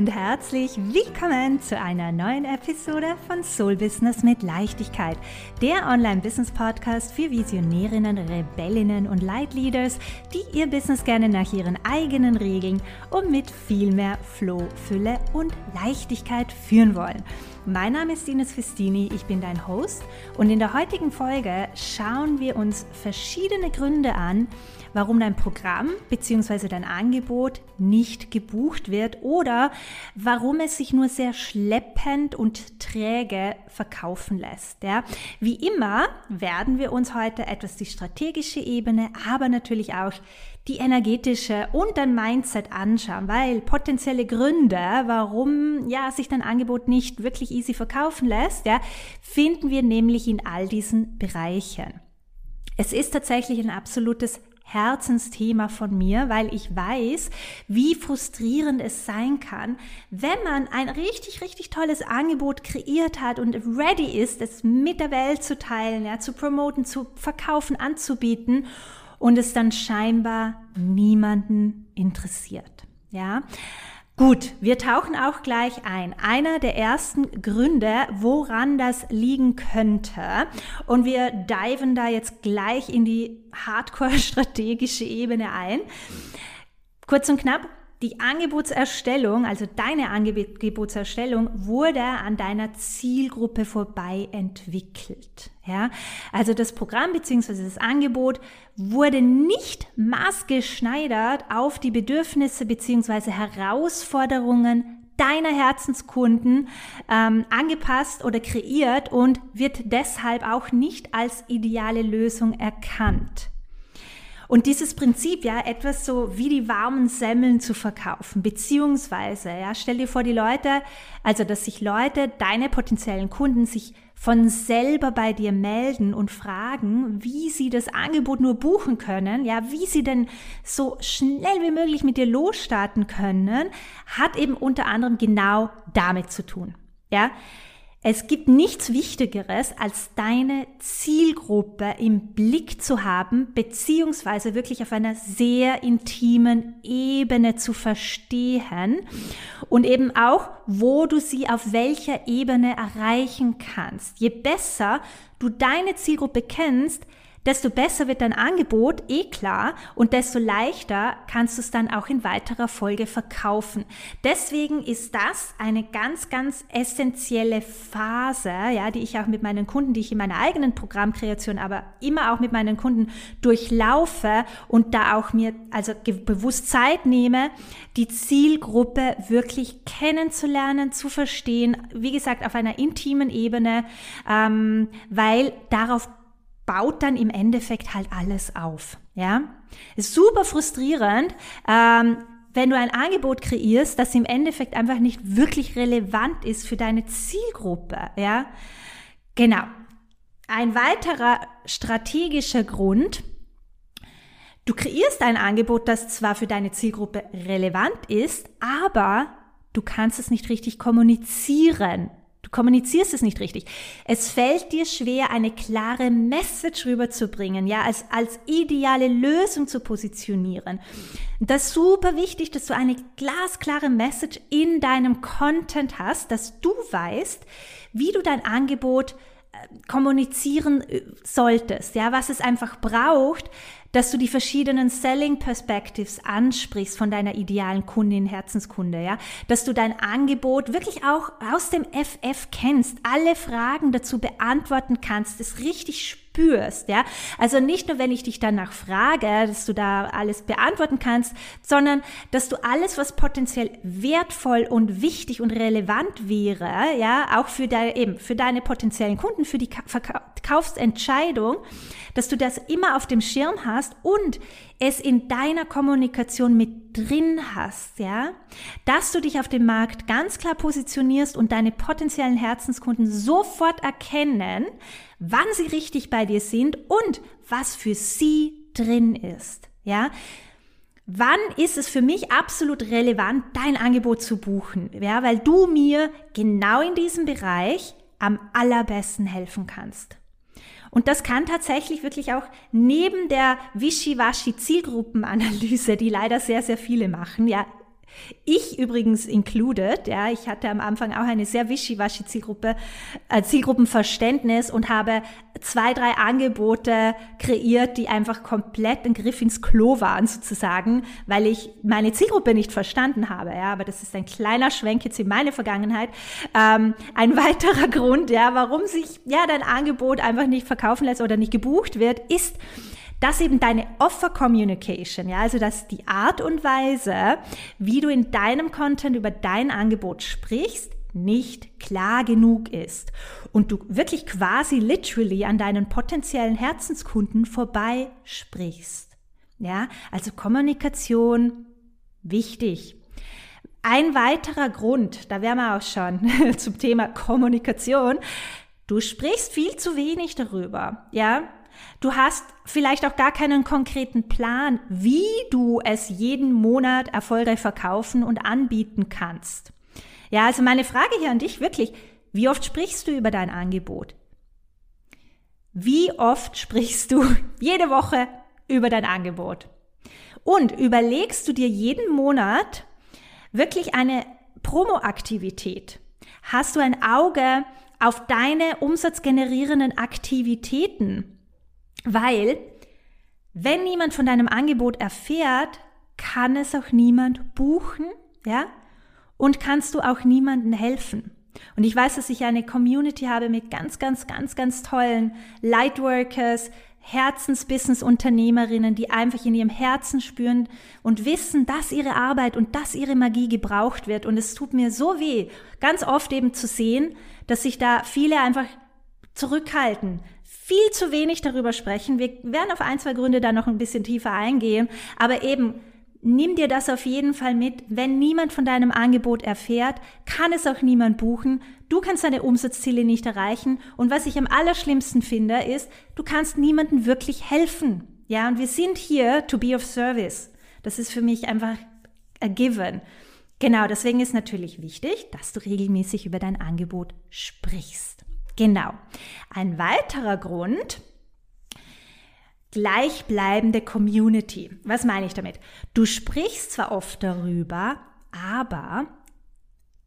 und herzlich willkommen zu einer neuen Episode von Soul Business mit Leichtigkeit, der Online-Business-Podcast für Visionärinnen, Rebellinnen und Leitleaders, die ihr Business gerne nach ihren eigenen Regeln und mit viel mehr Flow, Fülle und Leichtigkeit führen wollen. Mein Name ist Ines Festini, ich bin dein Host und in der heutigen Folge schauen wir uns verschiedene Gründe an, warum dein Programm bzw. dein Angebot nicht gebucht wird oder warum es sich nur sehr schleppend und träge verkaufen lässt. Ja. Wie immer werden wir uns heute etwas die strategische Ebene, aber natürlich auch die energetische und dein Mindset anschauen, weil potenzielle Gründe, warum ja sich dein Angebot nicht wirklich easy verkaufen lässt, ja, finden wir nämlich in all diesen Bereichen. Es ist tatsächlich ein absolutes Herzensthema von mir, weil ich weiß, wie frustrierend es sein kann, wenn man ein richtig, richtig tolles Angebot kreiert hat und ready ist, es mit der Welt zu teilen, ja, zu promoten, zu verkaufen, anzubieten und es dann scheinbar niemanden interessiert. Ja, Gut, wir tauchen auch gleich ein. Einer der ersten Gründe, woran das liegen könnte. Und wir diven da jetzt gleich in die hardcore-strategische Ebene ein. Kurz und knapp, die Angebotserstellung, also deine Angebotserstellung, wurde an deiner Zielgruppe vorbei entwickelt. Ja, also das Programm bzw. das Angebot wurde nicht maßgeschneidert auf die Bedürfnisse bzw. Herausforderungen deiner Herzenskunden ähm, angepasst oder kreiert und wird deshalb auch nicht als ideale Lösung erkannt. Und dieses Prinzip, ja, etwas so wie die warmen Semmeln zu verkaufen, beziehungsweise, ja, stell dir vor, die Leute, also dass sich Leute, deine potenziellen Kunden, sich von selber bei dir melden und fragen, wie sie das Angebot nur buchen können, ja, wie sie denn so schnell wie möglich mit dir losstarten können, hat eben unter anderem genau damit zu tun. Ja, es gibt nichts Wichtigeres, als deine Zielgruppe im Blick zu haben, beziehungsweise wirklich auf einer sehr intimen Ebene zu verstehen und eben auch, wo du sie auf welcher Ebene erreichen kannst. Je besser du deine Zielgruppe kennst, desto besser wird dein Angebot, eh klar, und desto leichter kannst du es dann auch in weiterer Folge verkaufen. Deswegen ist das eine ganz, ganz essentielle Phase, ja, die ich auch mit meinen Kunden, die ich in meiner eigenen Programmkreation, aber immer auch mit meinen Kunden durchlaufe und da auch mir also bewusst Zeit nehme, die Zielgruppe wirklich kennenzulernen, zu verstehen, wie gesagt, auf einer intimen Ebene, ähm, weil darauf baut dann im Endeffekt halt alles auf. Ja, ist super frustrierend, ähm, wenn du ein Angebot kreierst, das im Endeffekt einfach nicht wirklich relevant ist für deine Zielgruppe. Ja, genau. Ein weiterer strategischer Grund, Du kreierst ein Angebot, das zwar für deine Zielgruppe relevant ist, aber du kannst es nicht richtig kommunizieren. Kommunizierst es nicht richtig. Es fällt dir schwer, eine klare Message rüberzubringen, ja, als, als ideale Lösung zu positionieren. Das ist super wichtig, dass du eine glasklare Message in deinem Content hast, dass du weißt, wie du dein Angebot äh, kommunizieren äh, solltest, ja, was es einfach braucht, dass du die verschiedenen Selling Perspectives ansprichst von deiner idealen Kundin, Herzenskunde, ja, dass du dein Angebot wirklich auch aus dem FF kennst, alle Fragen dazu beantworten kannst, es richtig spürst, ja. Also nicht nur, wenn ich dich danach frage, dass du da alles beantworten kannst, sondern dass du alles, was potenziell wertvoll und wichtig und relevant wäre, ja, auch für deine, eben, für deine potenziellen Kunden, für die Verkaufsentscheidung, dass du das immer auf dem Schirm hast und es in deiner Kommunikation mit drin hast, ja, dass du dich auf dem Markt ganz klar positionierst und deine potenziellen Herzenskunden sofort erkennen, wann sie richtig bei dir sind und was für sie drin ist, ja. Wann ist es für mich absolut relevant, dein Angebot zu buchen? Ja, weil du mir genau in diesem Bereich am allerbesten helfen kannst. Und das kann tatsächlich wirklich auch neben der Wischiwaschi Zielgruppenanalyse, die leider sehr, sehr viele machen, ja, Ich übrigens included, ja, ich hatte am Anfang auch eine sehr wischiwaschi Zielgruppe, äh, Zielgruppenverständnis und habe zwei, drei Angebote kreiert, die einfach komplett ein Griff ins Klo waren sozusagen, weil ich meine Zielgruppe nicht verstanden habe, ja, aber das ist ein kleiner Schwenk jetzt in meine Vergangenheit. Ähm, ein weiterer Grund, ja, warum sich, ja, dein Angebot einfach nicht verkaufen lässt oder nicht gebucht wird, ist, dass eben deine Offer Communication, ja, also dass die Art und Weise, wie du in deinem Content über dein Angebot sprichst, nicht klar genug ist und du wirklich quasi literally an deinen potenziellen Herzenskunden vorbei sprichst. Ja, also Kommunikation wichtig. Ein weiterer Grund, da wären wir auch schon zum Thema Kommunikation. Du sprichst viel zu wenig darüber. Ja, Du hast vielleicht auch gar keinen konkreten Plan, wie du es jeden Monat erfolgreich verkaufen und anbieten kannst. Ja, also meine Frage hier an dich wirklich, wie oft sprichst du über dein Angebot? Wie oft sprichst du jede Woche über dein Angebot? Und überlegst du dir jeden Monat wirklich eine Promo-Aktivität? Hast du ein Auge auf deine umsatzgenerierenden Aktivitäten? Weil, wenn niemand von deinem Angebot erfährt, kann es auch niemand buchen, ja? Und kannst du auch niemandem helfen. Und ich weiß, dass ich eine Community habe mit ganz, ganz, ganz, ganz tollen Lightworkers, Herzensbusiness-Unternehmerinnen, die einfach in ihrem Herzen spüren und wissen, dass ihre Arbeit und dass ihre Magie gebraucht wird. Und es tut mir so weh, ganz oft eben zu sehen, dass sich da viele einfach zurückhalten, viel zu wenig darüber sprechen. Wir werden auf ein, zwei Gründe da noch ein bisschen tiefer eingehen, aber eben nimm dir das auf jeden Fall mit. Wenn niemand von deinem Angebot erfährt, kann es auch niemand buchen. Du kannst deine Umsatzziele nicht erreichen. Und was ich am allerschlimmsten finde, ist, du kannst niemandem wirklich helfen. Ja, und wir sind hier to be of service. Das ist für mich einfach a given. Genau, deswegen ist natürlich wichtig, dass du regelmäßig über dein Angebot sprichst. Genau. Ein weiterer Grund, gleichbleibende Community. Was meine ich damit? Du sprichst zwar oft darüber, aber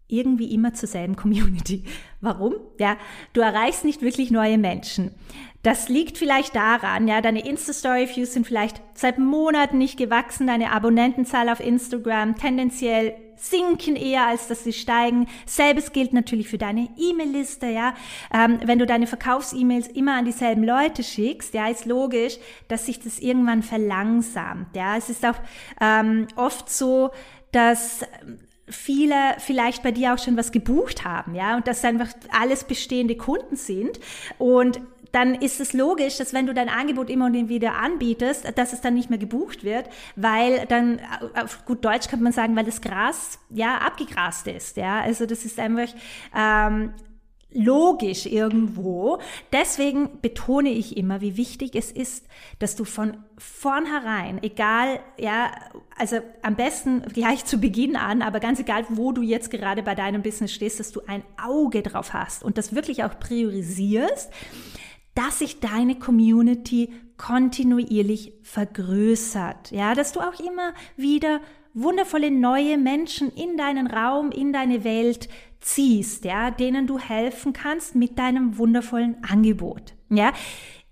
irgendwie immer zur selben Community. Warum? Ja, du erreichst nicht wirklich neue Menschen. Das liegt vielleicht daran, ja, deine Insta-Story-Views sind vielleicht seit Monaten nicht gewachsen, deine Abonnentenzahl auf Instagram tendenziell sinken eher, als dass sie steigen. Selbes gilt natürlich für deine E-Mail-Liste, ja. Ähm, wenn du deine Verkaufs-E-Mails immer an dieselben Leute schickst, ja, ist logisch, dass sich das irgendwann verlangsamt, ja. Es ist auch ähm, oft so, dass viele vielleicht bei dir auch schon was gebucht haben, ja, und dass einfach alles bestehende Kunden sind und dann ist es logisch, dass wenn du dein Angebot immer und wieder anbietest, dass es dann nicht mehr gebucht wird, weil dann, auf gut Deutsch kann man sagen, weil das Gras ja abgegrast ist. Ja, also das ist einfach ähm, logisch irgendwo. Deswegen betone ich immer, wie wichtig es ist, dass du von vornherein, egal, ja, also am besten gleich zu Beginn an, aber ganz egal, wo du jetzt gerade bei deinem Business stehst, dass du ein Auge drauf hast und das wirklich auch priorisierst dass sich deine Community kontinuierlich vergrößert. Ja, dass du auch immer wieder wundervolle neue Menschen in deinen Raum, in deine Welt ziehst, ja, denen du helfen kannst mit deinem wundervollen Angebot. Ja,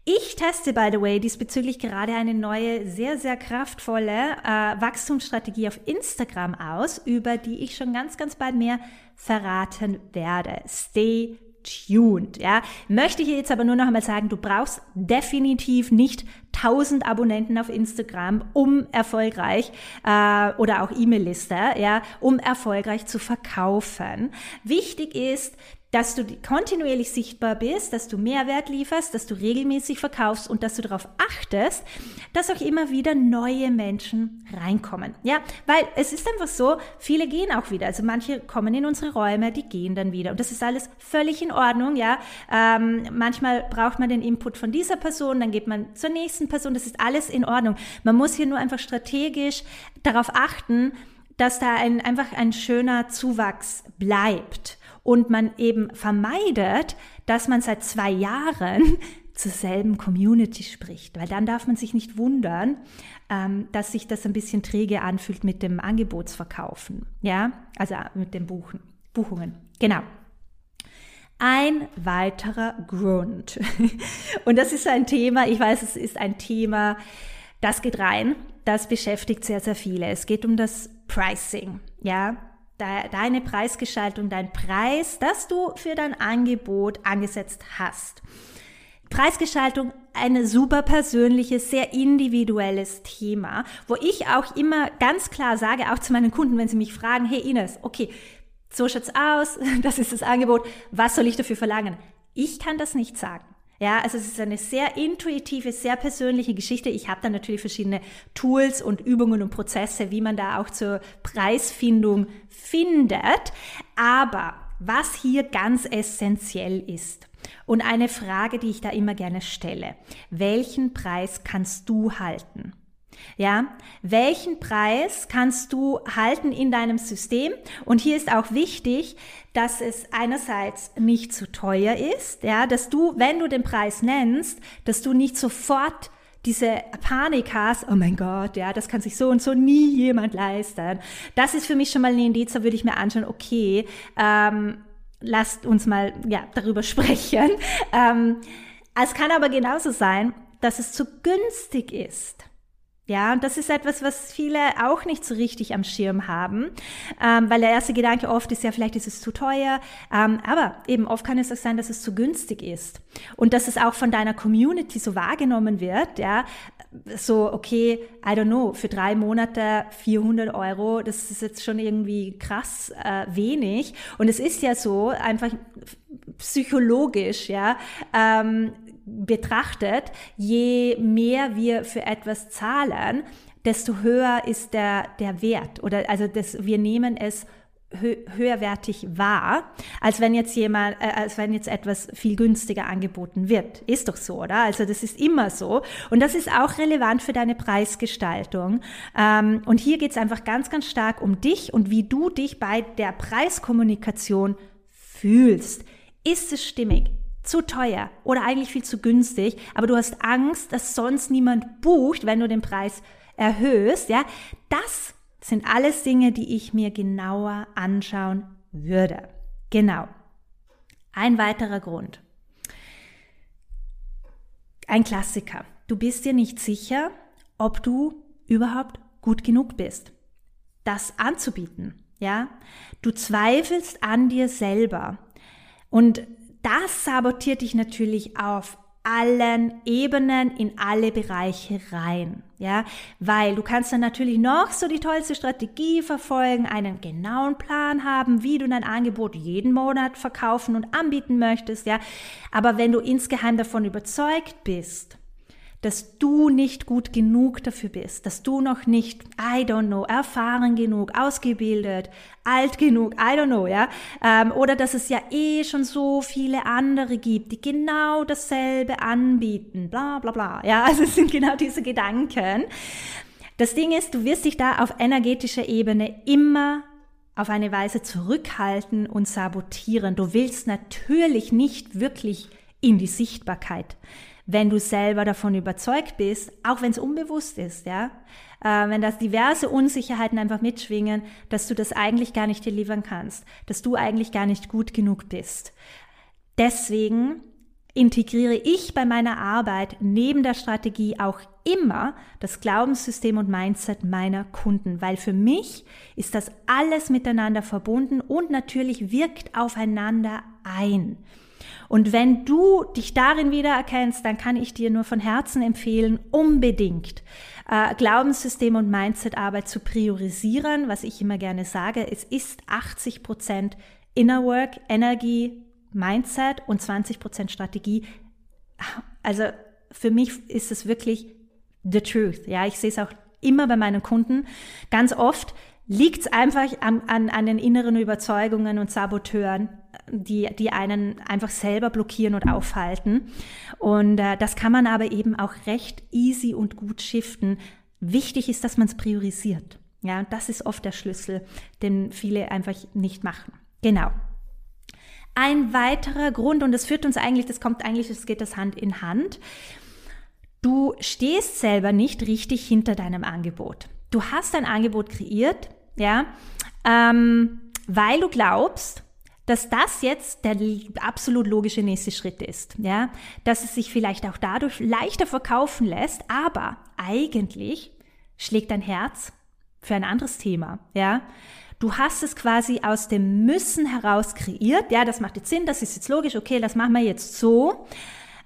ich teste, by the way, diesbezüglich gerade eine neue, sehr, sehr kraftvolle äh, Wachstumsstrategie auf Instagram aus, über die ich schon ganz, ganz bald mehr verraten werde. Stay tuned. Ja, möchte ich jetzt aber nur noch einmal sagen, du brauchst definitiv nicht 1000 Abonnenten auf Instagram, um erfolgreich äh, oder auch E-Mail-Liste, ja, um erfolgreich zu verkaufen. Wichtig ist, dass du kontinuierlich sichtbar bist, dass du Mehrwert lieferst, dass du regelmäßig verkaufst und dass du darauf achtest, dass auch immer wieder neue Menschen reinkommen. Ja, weil es ist einfach so, viele gehen auch wieder. Also manche kommen in unsere Räume, die gehen dann wieder. Und das ist alles völlig in Ordnung. Ja, ähm, manchmal braucht man den Input von dieser Person, dann geht man zur nächsten Person. Das ist alles in Ordnung. Man muss hier nur einfach strategisch darauf achten, dass da ein, einfach ein schöner Zuwachs bleibt und man eben vermeidet, dass man seit zwei Jahren zur selben Community spricht, weil dann darf man sich nicht wundern, ähm, dass sich das ein bisschen träge anfühlt mit dem Angebotsverkaufen, ja, also mit den Buchen, Buchungen. Genau. Ein weiterer Grund. Und das ist ein Thema, ich weiß, es ist ein Thema, das geht rein, das beschäftigt sehr, sehr viele. Es geht um das Pricing, ja, deine Preisgestaltung, dein Preis, das du für dein Angebot angesetzt hast. Preisgestaltung ein super persönliches, sehr individuelles Thema, wo ich auch immer ganz klar sage, auch zu meinen Kunden, wenn sie mich fragen, hey Ines, okay, so schaut's aus, das ist das Angebot, was soll ich dafür verlangen? Ich kann das nicht sagen. Ja, also es ist eine sehr intuitive, sehr persönliche Geschichte. Ich habe da natürlich verschiedene Tools und Übungen und Prozesse, wie man da auch zur Preisfindung findet. Aber was hier ganz essentiell ist und eine Frage, die ich da immer gerne stelle, welchen Preis kannst du halten? Ja, welchen Preis kannst du halten in deinem System? Und hier ist auch wichtig, dass es einerseits nicht zu teuer ist, ja, dass du, wenn du den Preis nennst, dass du nicht sofort diese Panik hast, oh mein Gott, ja, das kann sich so und so nie jemand leisten. Das ist für mich schon mal ein Indiz, da würde ich mir anschauen, okay, ähm, lasst uns mal ja, darüber sprechen. Ähm, es kann aber genauso sein, dass es zu günstig ist. Ja, und das ist etwas, was viele auch nicht so richtig am Schirm haben, ähm, weil der erste Gedanke oft ist ja, vielleicht ist es zu teuer, ähm, aber eben oft kann es auch sein, dass es zu günstig ist. Und dass es auch von deiner Community so wahrgenommen wird, ja, so, okay, I don't know, für drei Monate 400 Euro, das ist jetzt schon irgendwie krass äh, wenig. Und es ist ja so, einfach psychologisch, ja, ähm, betrachtet, je mehr wir für etwas zahlen, desto höher ist der, der Wert oder also das, wir nehmen es höherwertig wahr, als wenn jetzt jemand, äh, als wenn jetzt etwas viel günstiger angeboten wird. Ist doch so, oder? Also das ist immer so. Und das ist auch relevant für deine Preisgestaltung. Ähm, und hier geht es einfach ganz, ganz stark um dich und wie du dich bei der Preiskommunikation fühlst. Ist es stimmig? Zu teuer oder eigentlich viel zu günstig, aber du hast Angst, dass sonst niemand bucht, wenn du den Preis erhöhst, ja, das sind alles Dinge, die ich mir genauer anschauen würde. Genau. Ein weiterer Grund. Ein Klassiker. Du bist dir nicht sicher, ob du überhaupt gut genug bist, das anzubieten. Ja, du zweifelst an dir selber. Und das sabotiert dich natürlich auf allen Ebenen in alle Bereiche rein. Ja, weil du kannst dann natürlich noch so die tollste Strategie verfolgen, einen genauen Plan haben, wie du dein Angebot jeden Monat verkaufen und anbieten möchtest, ja. Aber wenn du insgeheim davon überzeugt bist, dass du nicht gut genug dafür bist, dass du noch nicht, I don't know, erfahren genug, ausgebildet, alt genug, I don't know, ja, ähm, oder dass es ja eh schon so viele andere gibt, die genau dasselbe anbieten, bla bla bla, ja, also es sind genau diese Gedanken. Das Ding ist, du wirst dich da auf energetischer Ebene immer auf eine Weise zurückhalten und sabotieren. Du willst natürlich nicht wirklich in die Sichtbarkeit wenn du selber davon überzeugt bist, auch wenn es unbewusst ist, ja, äh, wenn das diverse Unsicherheiten einfach mitschwingen, dass du das eigentlich gar nicht delivern kannst, dass du eigentlich gar nicht gut genug bist. Deswegen integriere ich bei meiner Arbeit neben der Strategie auch immer das Glaubenssystem und Mindset meiner Kunden, weil für mich ist das alles miteinander verbunden und natürlich wirkt aufeinander ein. Und wenn du dich darin wiedererkennst, dann kann ich dir nur von Herzen empfehlen, unbedingt äh, Glaubenssystem und Mindsetarbeit zu priorisieren, was ich immer gerne sage. Es ist 80 Prozent Inner Work, Energie, Mindset und 20 Prozent Strategie. Also für mich ist es wirklich the truth. Ja, ich sehe es auch immer bei meinen Kunden. Ganz oft liegt es einfach an, an, an den inneren Überzeugungen und Saboteuren, die, die einen einfach selber blockieren und aufhalten. Und äh, das kann man aber eben auch recht easy und gut shiften. Wichtig ist, dass man es priorisiert. Ja, das ist oft der Schlüssel, den viele einfach nicht machen. Genau. Ein weiterer Grund, und das führt uns eigentlich, das kommt eigentlich, das geht das Hand in Hand. Du stehst selber nicht richtig hinter deinem Angebot. Du hast ein Angebot kreiert, ja, ähm, weil du glaubst, dass das jetzt der absolut logische nächste Schritt ist, ja, dass es sich vielleicht auch dadurch leichter verkaufen lässt, aber eigentlich schlägt dein Herz für ein anderes Thema, ja. Du hast es quasi aus dem Müssen heraus kreiert. Ja, das macht jetzt Sinn, das ist jetzt logisch, okay, das machen wir jetzt so.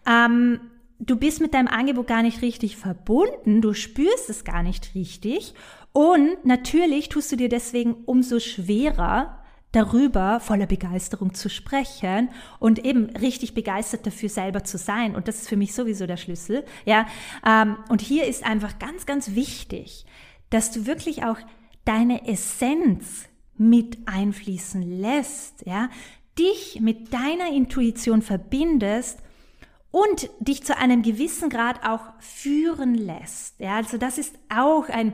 Ähm, du bist mit deinem Angebot gar nicht richtig verbunden, du spürst es gar nicht richtig und natürlich tust du dir deswegen umso schwerer, darüber voller Begeisterung zu sprechen und eben richtig begeistert dafür selber zu sein. Und das ist für mich sowieso der Schlüssel. Ja, ähm, und hier ist einfach ganz, ganz wichtig, dass du wirklich auch deine Essenz mit einfließen lässt, ja, dich mit deiner Intuition verbindest und dich zu einem gewissen Grad auch führen lässt. Ja, also das ist auch ein,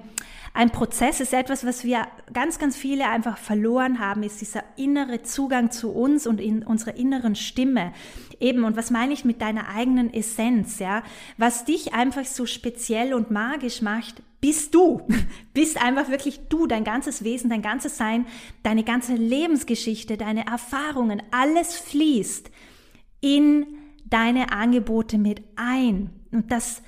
ein Prozess, ist etwas, was wir ganz, ganz viele einfach verloren haben, ist dieser innere Zugang zu uns und in unserer inneren Stimme. Eben, und was meine ich mit deiner eigenen Essenz, ja? Was dich einfach so speziell und magisch macht, bist du. Bist einfach wirklich du, dein ganzes Wesen, dein ganzes Sein, deine ganze Lebensgeschichte, deine Erfahrungen, alles fließt in deine Angebote mit ein. Und das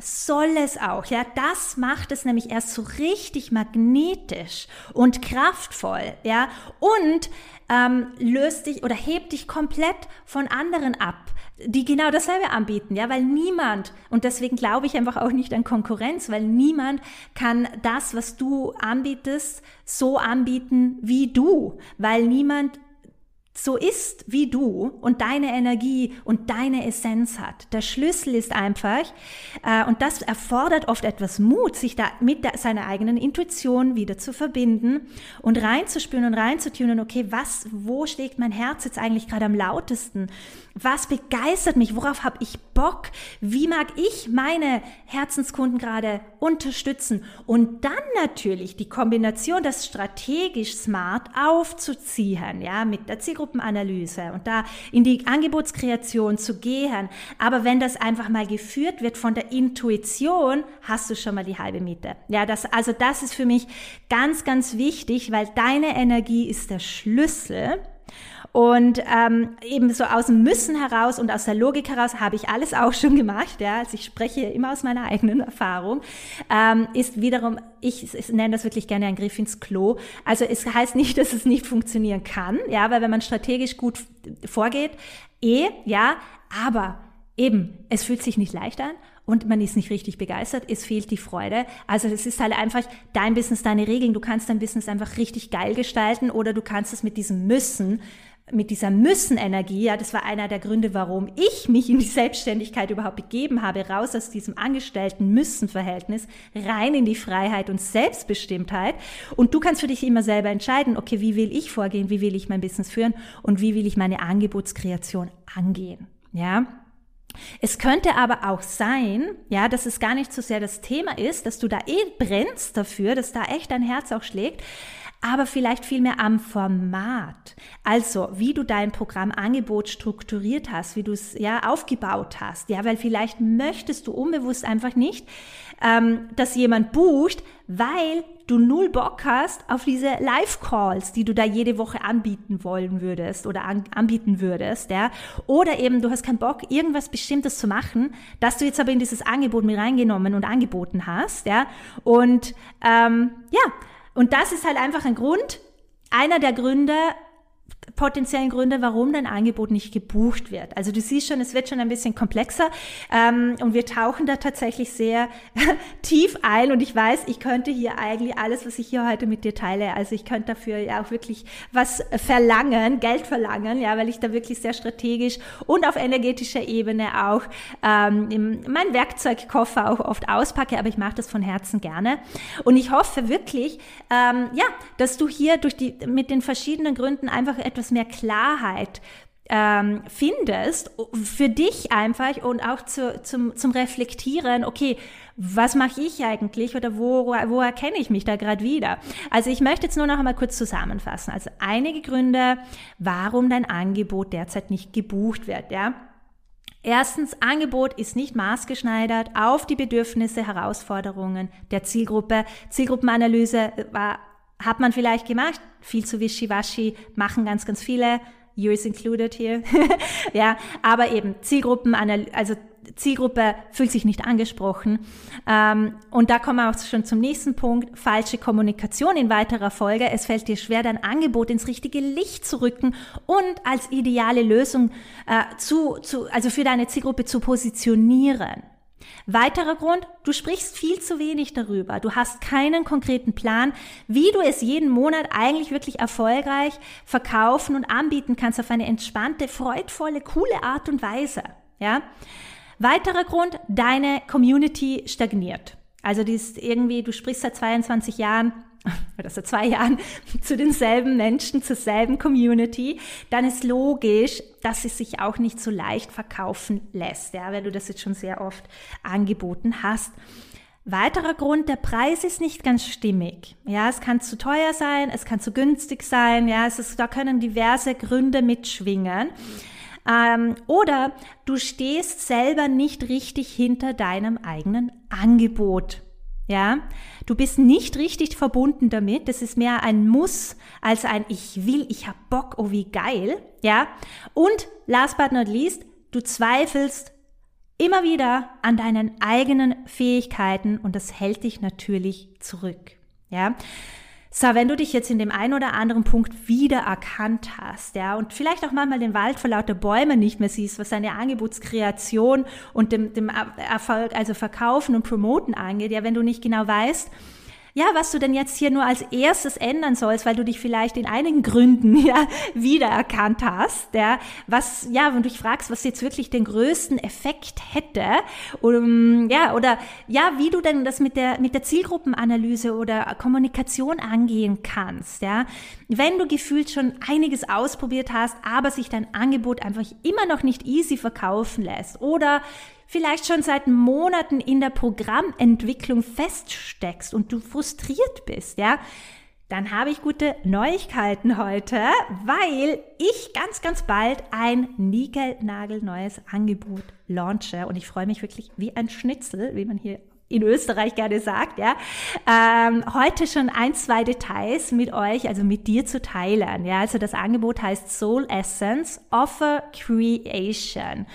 soll es auch. Ja, das macht es nämlich erst so richtig magnetisch und kraftvoll. Ja, und ähm, löst dich oder hebt dich komplett von anderen ab, die genau dasselbe anbieten. Ja, weil niemand und deswegen glaube ich einfach auch nicht an Konkurrenz, weil niemand kann das, was du anbietest, so anbieten wie du, weil niemand so ist wie du und deine Energie und deine Essenz hat. Der Schlüssel ist einfach, äh, und das erfordert oft etwas Mut, sich da mit der, seiner eigenen Intuition wieder zu verbinden und reinzuspüren und reinzutunen, okay, was, wo schlägt mein Herz jetzt eigentlich gerade am lautesten? Was begeistert mich? Worauf habe ich Bock? Wie mag ich meine Herzenskunden gerade unterstützen? Und dann natürlich die Kombination, das strategisch smart aufzuziehen, ja, mit der Zielgruppenanalyse und da in die Angebotskreation zu gehen. Aber wenn das einfach mal geführt wird von der Intuition, hast du schon mal die halbe Miete. Ja, das, also das ist für mich ganz, ganz wichtig, weil deine Energie ist der Schlüssel und ähm, eben so aus dem Müssen heraus und aus der Logik heraus habe ich alles auch schon gemacht. Ja, also ich spreche immer aus meiner eigenen Erfahrung. Ähm, ist wiederum, ich, ich nenne das wirklich gerne ein Griff ins Klo. Also es heißt nicht, dass es nicht funktionieren kann. Ja, weil wenn man strategisch gut vorgeht, eh, ja, aber eben, es fühlt sich nicht leicht an und man ist nicht richtig begeistert, es fehlt die Freude. Also es ist halt einfach dein Business, deine Regeln. Du kannst dein Business einfach richtig geil gestalten oder du kannst es mit diesem Müssen mit dieser Müssen-Energie, ja, das war einer der Gründe, warum ich mich in die Selbstständigkeit überhaupt begeben habe, raus aus diesem Angestellten-Müssen-Verhältnis, rein in die Freiheit und Selbstbestimmtheit. Und du kannst für dich immer selber entscheiden, okay, wie will ich vorgehen, wie will ich mein Business führen und wie will ich meine Angebotskreation angehen, ja. Es könnte aber auch sein, ja, dass es gar nicht so sehr das Thema ist, dass du da eh brennst dafür, dass da echt dein Herz auch schlägt, aber vielleicht viel mehr am Format. Also, wie du dein Programmangebot strukturiert hast, wie du es ja aufgebaut hast. Ja, weil vielleicht möchtest du unbewusst einfach nicht, ähm, dass jemand bucht, weil du null Bock hast auf diese Live-Calls, die du da jede Woche anbieten wollen würdest oder an, anbieten würdest, ja. Oder eben du hast keinen Bock, irgendwas Bestimmtes zu machen, das du jetzt aber in dieses Angebot mit reingenommen und angeboten hast, ja. Und ähm, ja, und das ist halt einfach ein Grund, einer der Gründe, potenziellen Gründe, warum dein Angebot nicht gebucht wird. Also du siehst schon, es wird schon ein bisschen komplexer ähm, und wir tauchen da tatsächlich sehr tief ein und ich weiß, ich könnte hier eigentlich alles, was ich hier heute mit dir teile, also ich könnte dafür ja auch wirklich was verlangen, Geld verlangen, ja, weil ich da wirklich sehr strategisch und auf energetischer Ebene auch ähm, mein Werkzeugkoffer auch oft auspacke, aber ich mache das von Herzen gerne und ich hoffe wirklich, ähm, ja, dass du hier durch die mit den verschiedenen Gründen einfach etwas mehr Klarheit ähm, findest, für dich einfach und auch zu, zum, zum Reflektieren, okay, was mache ich eigentlich oder wo, wo erkenne ich mich da gerade wieder? Also ich möchte jetzt nur noch einmal kurz zusammenfassen. Also einige Gründe, warum dein Angebot derzeit nicht gebucht wird, ja. Erstens, Angebot ist nicht maßgeschneidert auf die Bedürfnisse, Herausforderungen der Zielgruppe. Zielgruppenanalyse war, hat man vielleicht gemacht, viel zu wischiwaschi, machen ganz, ganz viele yours included here. ja, aber eben Zielgruppen, also Zielgruppe fühlt sich nicht angesprochen. Ähm, und da kommen wir auch schon zum nächsten Punkt, falsche Kommunikation in weiterer Folge. Es fällt dir schwer, dein Angebot ins richtige Licht zu rücken und als ideale Lösung äh, zu, zu, also für deine Zielgruppe zu positionieren. Weiterer Grund, du sprichst viel zu wenig darüber. Du hast keinen konkreten Plan, wie du es jeden Monat eigentlich wirklich erfolgreich verkaufen und anbieten kannst auf eine entspannte, freudvolle, coole Art und Weise. Ja? Weiterer Grund, deine Community stagniert. Also die ist irgendwie, du sprichst seit 22 Jahren oder seit zwei Jahren zu denselben Menschen, zur selben Community, dann ist logisch, dass es sich auch nicht so leicht verkaufen lässt, ja, wenn du das jetzt schon sehr oft angeboten hast. Weiterer Grund, der Preis ist nicht ganz stimmig. Ja, es kann zu teuer sein, es kann zu günstig sein, ja, es ist, da können diverse Gründe mitschwingen. Ähm, oder du stehst selber nicht richtig hinter deinem eigenen Angebot. Ja, du bist nicht richtig verbunden damit. Das ist mehr ein Muss als ein Ich will, ich hab Bock, oh wie geil. Ja, und last but not least, du zweifelst immer wieder an deinen eigenen Fähigkeiten und das hält dich natürlich zurück. Ja, so, wenn du dich jetzt in dem einen oder anderen Punkt wiedererkannt hast, ja, und vielleicht auch manchmal den Wald vor lauter Bäumen nicht mehr siehst, was deine Angebotskreation und dem, dem Erfolg, also Verkaufen und Promoten angeht, ja, wenn du nicht genau weißt, ja, was du denn jetzt hier nur als erstes ändern sollst, weil du dich vielleicht in einigen Gründen ja wiedererkannt hast, ja, was ja, wenn du dich fragst, was jetzt wirklich den größten Effekt hätte, um, ja, oder ja, wie du denn das mit der mit der Zielgruppenanalyse oder Kommunikation angehen kannst, ja, wenn du gefühlt schon einiges ausprobiert hast, aber sich dein Angebot einfach immer noch nicht easy verkaufen lässt oder vielleicht schon seit Monaten in der Programmentwicklung feststeckst und du frustriert bist, ja, dann habe ich gute Neuigkeiten heute, weil ich ganz, ganz bald ein niegelnagelneues Angebot launche und ich freue mich wirklich wie ein Schnitzel, wie man hier in Österreich gerne sagt, ja, ähm, heute schon ein, zwei Details mit euch, also mit dir zu teilen. Ja, also das Angebot heißt Soul Essence Offer Creation.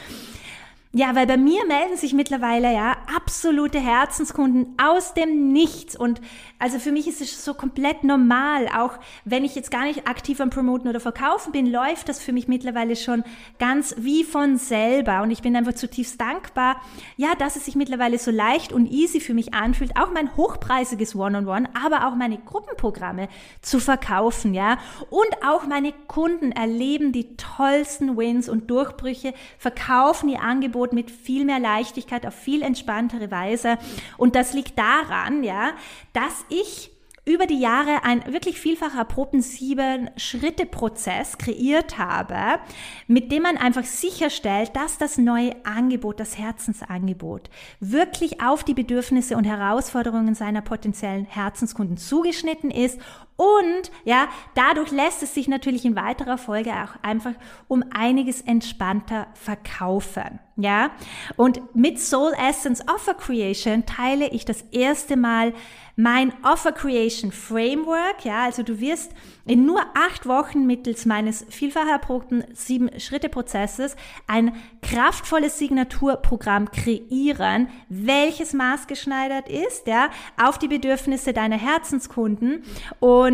Ja, weil bei mir melden sich mittlerweile ja absolute Herzenskunden aus dem Nichts. Und also für mich ist es so komplett normal. Auch wenn ich jetzt gar nicht aktiv am Promoten oder Verkaufen bin, läuft das für mich mittlerweile schon ganz wie von selber. Und ich bin einfach zutiefst dankbar, ja, dass es sich mittlerweile so leicht und easy für mich anfühlt, auch mein hochpreisiges One-on-One, -on -One, aber auch meine Gruppenprogramme zu verkaufen, ja. Und auch meine Kunden erleben die tollsten Wins und Durchbrüche, verkaufen ihr Angebot Angebot mit viel mehr Leichtigkeit auf viel entspanntere Weise. Und das liegt daran, ja, dass ich über die Jahre ein wirklich vielfach erprobten Sieben-Schritte-Prozess kreiert habe, mit dem man einfach sicherstellt, dass das neue Angebot, das Herzensangebot, wirklich auf die Bedürfnisse und Herausforderungen seiner potenziellen Herzenskunden zugeschnitten ist und ja, dadurch lässt es sich natürlich in weiterer Folge auch einfach um einiges entspannter verkaufen. Ja, und mit Soul Essence Offer Creation teile ich das erste Mal mein Offer Creation Framework. Ja, also du wirst in nur acht Wochen mittels meines vielfach erprobten sieben Schritte Prozesses ein kraftvolles Signaturprogramm kreieren, welches maßgeschneidert ist, ja, auf die Bedürfnisse deiner Herzenskunden und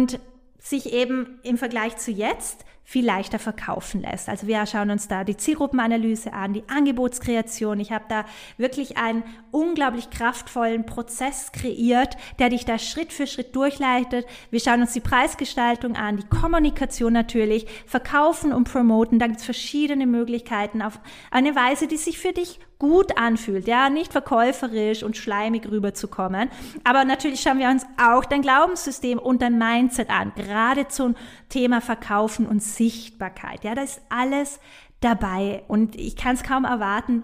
sich eben im Vergleich zu jetzt viel leichter verkaufen lässt. Also wir schauen uns da die Zielgruppenanalyse an, die Angebotskreation. Ich habe da wirklich einen unglaublich kraftvollen Prozess kreiert, der dich da Schritt für Schritt durchleitet. Wir schauen uns die Preisgestaltung an, die Kommunikation natürlich, verkaufen und promoten. Da gibt es verschiedene Möglichkeiten auf eine Weise, die sich für dich gut anfühlt, ja, nicht verkäuferisch und schleimig rüberzukommen. Aber natürlich schauen wir uns auch dein Glaubenssystem und dein Mindset an, gerade zum Thema Verkaufen und Sichtbarkeit. Ja, das ist alles dabei und ich kann es kaum erwarten,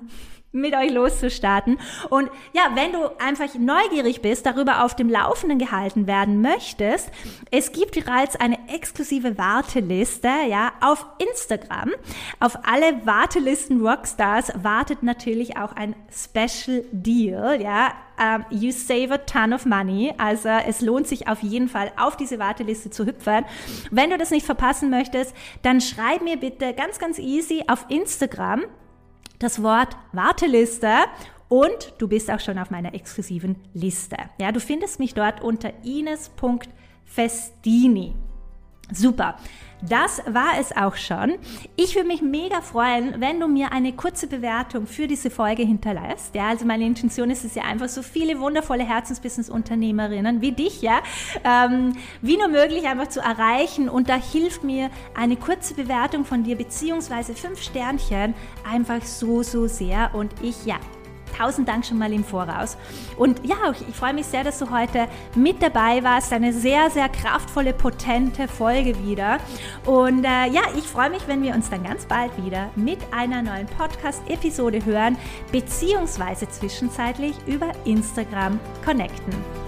mit euch loszustarten. Und ja, wenn du einfach neugierig bist, darüber auf dem Laufenden gehalten werden möchtest, es gibt bereits eine exklusive Warteliste, ja, auf Instagram. Auf alle Wartelisten Rockstars wartet natürlich auch ein Special Deal, ja. Um, you save a ton of money. Also es lohnt sich auf jeden Fall, auf diese Warteliste zu hüpfen. Wenn du das nicht verpassen möchtest, dann schreib mir bitte ganz, ganz easy auf Instagram das Wort Warteliste und du bist auch schon auf meiner exklusiven Liste. Ja, du findest mich dort unter ines.festini. Super. Das war es auch schon. Ich würde mich mega freuen, wenn du mir eine kurze Bewertung für diese Folge hinterlässt. Ja, also meine Intention ist es ja einfach, so viele wundervolle Herzensbusiness-Unternehmerinnen wie dich, ja, ähm, wie nur möglich einfach zu erreichen. Und da hilft mir eine kurze Bewertung von dir, beziehungsweise fünf Sternchen, einfach so, so sehr. Und ich, ja, tausend Dank schon mal im Voraus. Und ja, ich freue mich sehr, dass du heute mit dabei warst. Eine sehr, sehr kraftvolle, potente Folge wieder. Und äh, ja, ich freue mich, wenn wir uns dann ganz bald wieder mit einer neuen Podcast-Episode hören, beziehungsweise zwischenzeitlich über Instagram connecten.